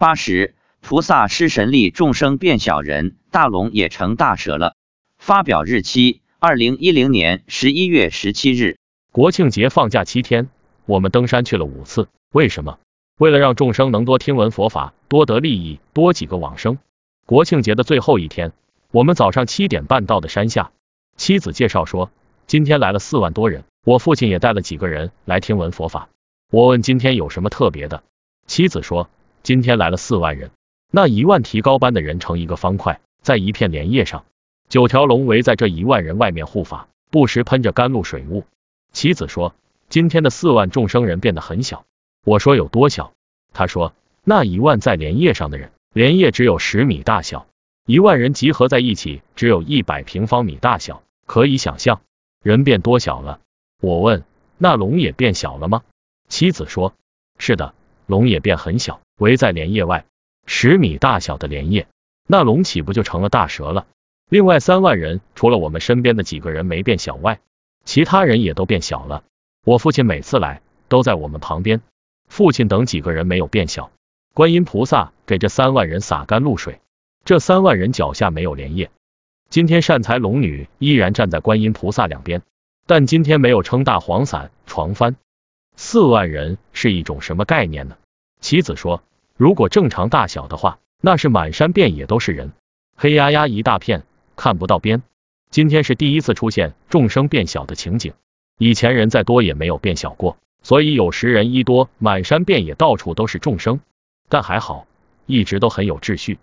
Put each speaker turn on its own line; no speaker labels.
八十，菩萨施神力，众生变小人，大龙也成大蛇了。发表日期：二零一零年十一月十七日。
国庆节放假七天，我们登山去了五次。为什么？为了让众生能多听闻佛法，多得利益，多几个往生。国庆节的最后一天，我们早上七点半到的山下。妻子介绍说，今天来了四万多人，我父亲也带了几个人来听闻佛法。我问今天有什么特别的，妻子说，今天来了四万人，那一万提高班的人成一个方块，在一片莲叶上，九条龙围在这一万人外面护法，不时喷着甘露水雾。妻子说，今天的四万众生人变得很小。我说有多小？他说那一万在莲叶上的人，莲叶只有十米大小，一万人集合在一起，只有一百平方米大小，可以想象人变多小了。我问那龙也变小了吗？妻子说是的，龙也变很小，围在莲叶外，十米大小的莲叶，那龙岂不就成了大蛇了？另外三万人，除了我们身边的几个人没变小外，其他人也都变小了。我父亲每次来都在我们旁边。父亲等几个人没有变小，观音菩萨给这三万人洒甘露水，这三万人脚下没有莲叶。今天善财龙女依然站在观音菩萨两边，但今天没有撑大黄伞床翻。四万人是一种什么概念呢？妻子说，如果正常大小的话，那是满山遍野都是人，黑压压一大片，看不到边。今天是第一次出现众生变小的情景，以前人再多也没有变小过。所以有时人一多，满山遍野到处都是众生，但还好，一直都很有秩序。